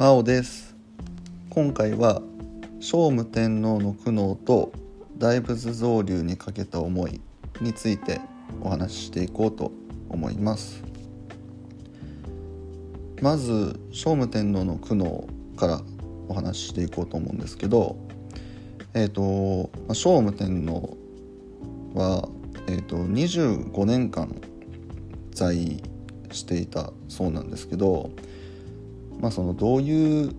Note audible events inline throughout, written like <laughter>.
真央です。今回は聖武天皇の苦悩と大仏造立にかけた思いについてお話ししていこうと思います。まず聖武天皇の苦悩からお話ししていこうと思うんですけどえっ、ー、と聖武天皇は、えーと、25年間在位していたそうなんですけど、まあ、そのどういう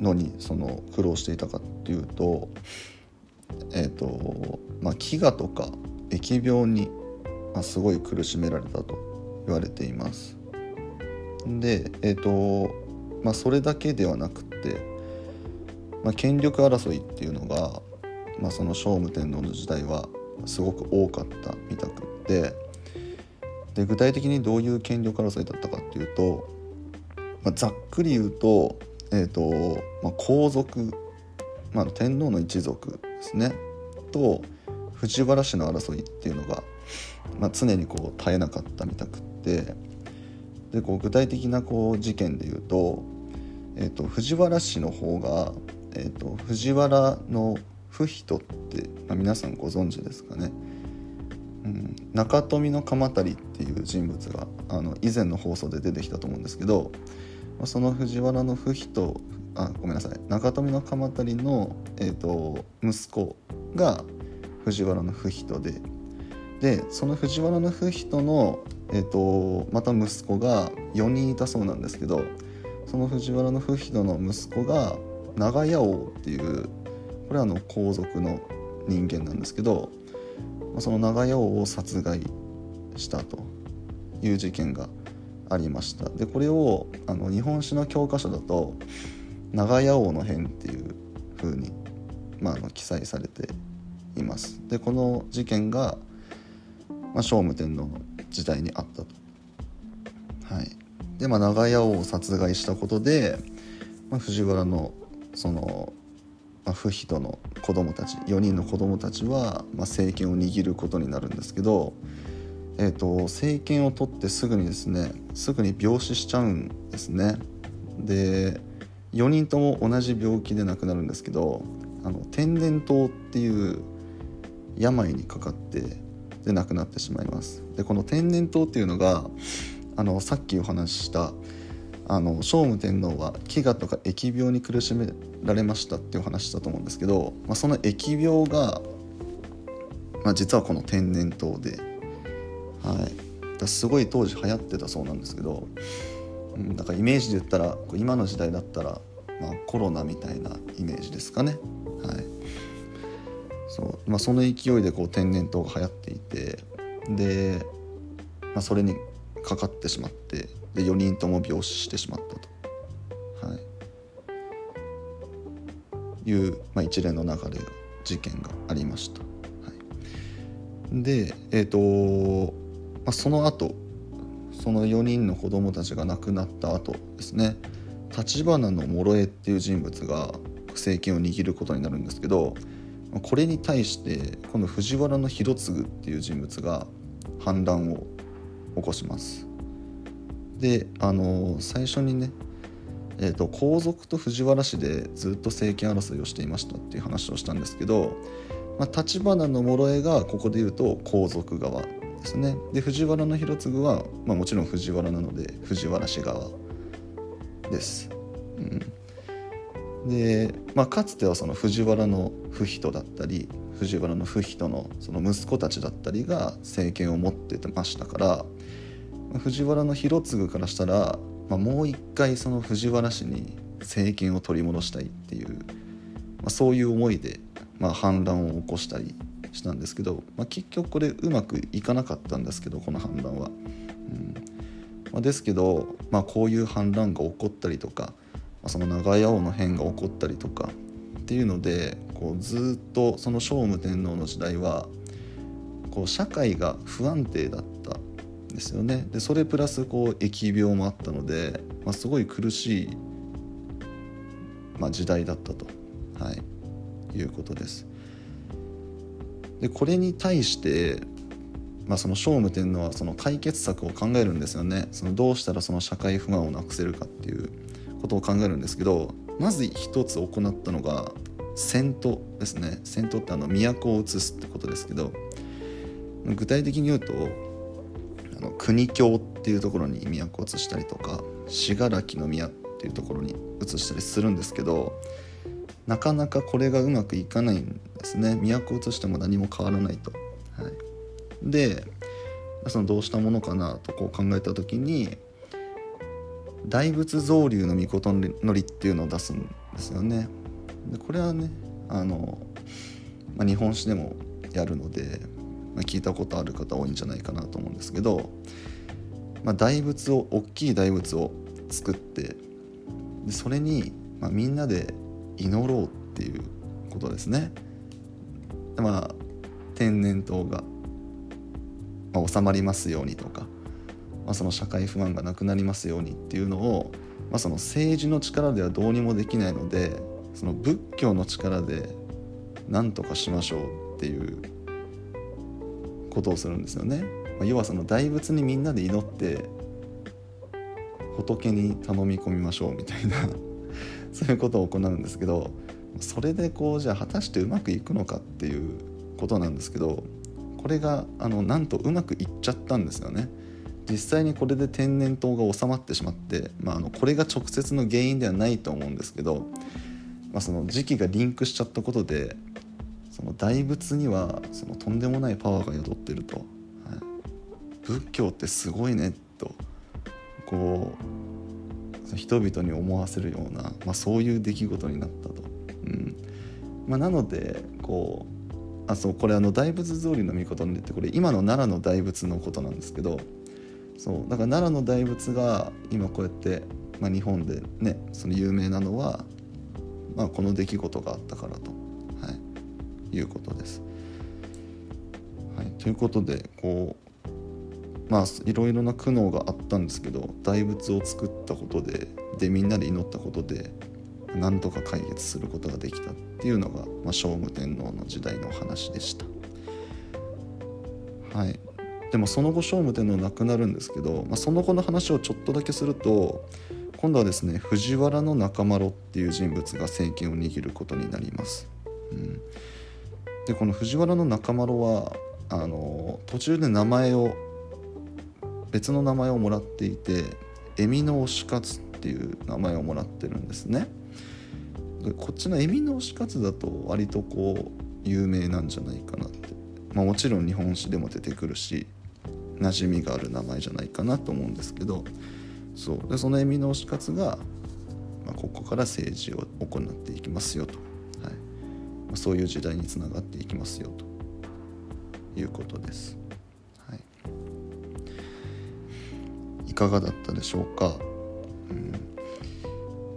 のにその苦労していたかっていうと,、えーとまあ、飢餓とか疫病に、まあ、すごい苦しめられたと言われています。で、えーとまあ、それだけではなくて、まあ、権力争いっていうのが、まあ、その聖武天皇の時代はすごく多かったみたくてで具体的にどういう権力争いだったかっていうと、まあ、ざっくり言うと,、えーとまあ、皇族、まあ、天皇の一族ですね。と藤原氏の争いっていうのが、まあ、常にこう絶えなかったみたくって。でこう具体的なこう事件で言うと,、えーと、藤原氏の方が、えーと藤原の不人って、まあ、皆さんご存知ですかね、中富の鎌足っていう人物があの以前の放送で出てきたと思うんですけど、その藤原の不人あごめんなさい。中富の鎌足の、えーと、息子が藤原の不人ででその藤原の不人の、えーと、また息子が4人いたそうなんですけどその藤原の不人の息子が長屋王っていうこれはの皇族の人間なんですけどその長屋王を殺害したという事件がありました。でこれをあの日本史の教科書だと「長屋王の変」っていうふうに、まあ、あの記載されています。でこの事件が、まあ、聖武天皇の時代にあったと。はい。でまあ長屋王を殺害したことで、まあ、藤原のそのまあ、不人の子供たち4人の子供たちは、まあ、政権を握ることになるんですけど、えーと、政権を取ってすぐにですねすぐに病死しちゃうんですね。で4人とも同じ病気で亡くなるんですけどあの天然痘っていう病にかかってで亡くなってしまいます。でこの天然痘っていうのがあのさっきお話ししたあの聖武天皇は飢餓とか疫病に苦しめられましたっていう話したと思うんですけど、まあ、その疫病が、まあ、実はこの天然痘で、はい、だすごい当時流行ってたそうなんですけど、うん、だからイメージで言ったら今の時代だったら、まあ、コロナみたいなイメージですかね。はい。そう。まあ、その勢いでこう天然痘が流行っていてで、まあ、それにかかってしまってで4人とも病死してしまったと、はい、いう、まあ、一連の流れ事件がありました。はい、でえっ、ー、と、まあ、その後その4人の子供たちが亡くなった後ですね。橘の諸江っていう人物が政権を握ることになるんですけどこれに対してこの藤原の広次っていう人物が反乱を起こします。であの最初にね、えーと、皇族と藤原氏でずっと政権争いをしていましたっていう話をしたんですけど、まあ、橘の諸江がここで言うと皇族側ですねで藤原の広次は、まあ、もちろん藤原なので藤原氏側です。うんでまあ、かつてはその藤原の不人だったり藤原の不人のその息子たちだったりが政権を持っててましたから藤原の広次からしたら、まあ、もう一回その藤原氏に政権を取り戻したいっていう、まあ、そういう思いで、まあ、反乱を起こしたりしたんですけど、まあ、結局これうまくいかなかったんですけどこの反乱は。うんまあ、ですけど、まあ、こういう反乱が起こったりとか、ま、その長屋王の変が起こったりとかっていうのでこうずっとその聖武天皇の時代はこう社会が不安定だったんですよねでそれプラスこう疫病もあったので、ま、すごい苦しい、まあ、時代だったと、はい、いうことです。でこれに対して、まあ、その聖武天皇はその解決策を考えるんですよね。そのどうしたらその社会不安をなくせるかっていうことを考えるんですけどまず一つ行ったのが戦闘ですね。戦闘ってあの都を移すってことですけど具体的に言うとあの国境っていうところに都を移したりとか信楽の宮っていうところに移したりするんですけどなかなかこれがうまくいかないんですね都を移しても何も変わらないと。はい、でそのどうしたものかなとこう考えた時に大仏造立の御事のりっていうのを出すんですよね。でこれはねあの、まあ、日本史でもやるので、まあ、聞いたことある方多いんじゃないかなと思うんですけど、まあ、大仏を大きい大仏を作ってでそれに、まあ、みんなで祈ろうっていうことですね。まあ天然痘が、まあ、収まりますようにとかまあ、その社会不安がなくなりますようにっていうのを、まあ、その政治の力ではどうにもできないのでその仏教の力で何とかしましょうっていうことをするんですよね。まあ、要はその大仏にみんなで祈って仏に頼み込みましょうみたいな <laughs> そういうことを行うんですけどそれでこうじゃあ果たしてうまくいくのかっていうことなんですけどこれがあのなんとうまくいっちゃったんですよね。実際にこれで天然痘が収まってしまって、まあ、あのこれが直接の原因ではないと思うんですけど、まあ、その時期がリンクしちゃったことでその大仏にはそのとんでもないパワーが宿ってると、はい、仏教ってすごいねとこう人々に思わせるような、まあ、そういう出来事になったと。うん。まあ、なのでこうあそうこれあの大仏造りの御事のってこれ今の奈良の大仏のことなんですけどそうだから奈良の大仏が今こうやって、まあ、日本でねその有名なのは、まあ、この出来事があったからと、はい、いうことです。はい、ということでこうまあいろいろな苦悩があったんですけど大仏を作ったことででみんなで祈ったことでなんとか解決することができたっていうのが、まあ、聖武天皇の時代の話でした。はい、でもその後聖武天皇亡くなるんですけど、まあ、その後の話をちょっとだけすると今度はですね藤原の中丸っていう人物が政権を握ることになります。うん、でこの藤原の中丸はあの途中で名前を別の名前をもらっていて恵美の推し活っていう名前をもらってるんですね。こっちの恵美の推し活だと割とこう有名なんじゃないかなって、まあ、もちろん日本史でも出てくるし馴染みがある名前じゃないかなと思うんですけど。そう。でその恵美の推し活が、まあ、ここから政治を行っていきますよと、はい。まあ、そういう時代につながっていきますよということです。はい、いかがだったでしょうか、うん、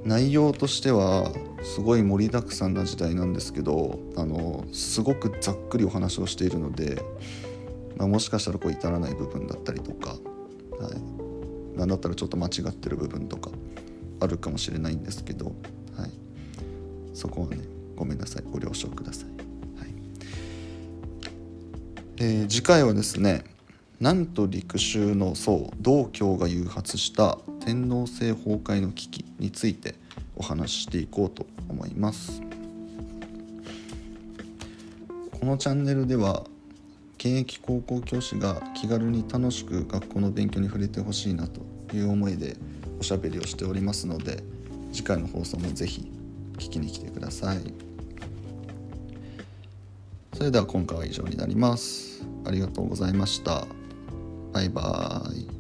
内容としてはすごい盛りだくさんな時代なんですけどあのすごくざっくりお話をしているのでまあ、もしかしたらこう至らない部分だったりとか、はい、なんだったらちょっと間違ってる部分とかあるかもしれないんですけど、はい、そこはねごめんなさい。ご了承ください、はい。えー、次回はですねなんと陸州の僧道教が誘発した天皇制崩壊の危機についてお話ししていこうと思います。このチャンネルでは現役高校教師が気軽に楽しく学校の勉強に触れてほしいなという思いでおしゃべりをしておりますので次回の放送もぜひ聞きに来てください。それでは今回は以上になります。ありがとうございました。バイバーイ。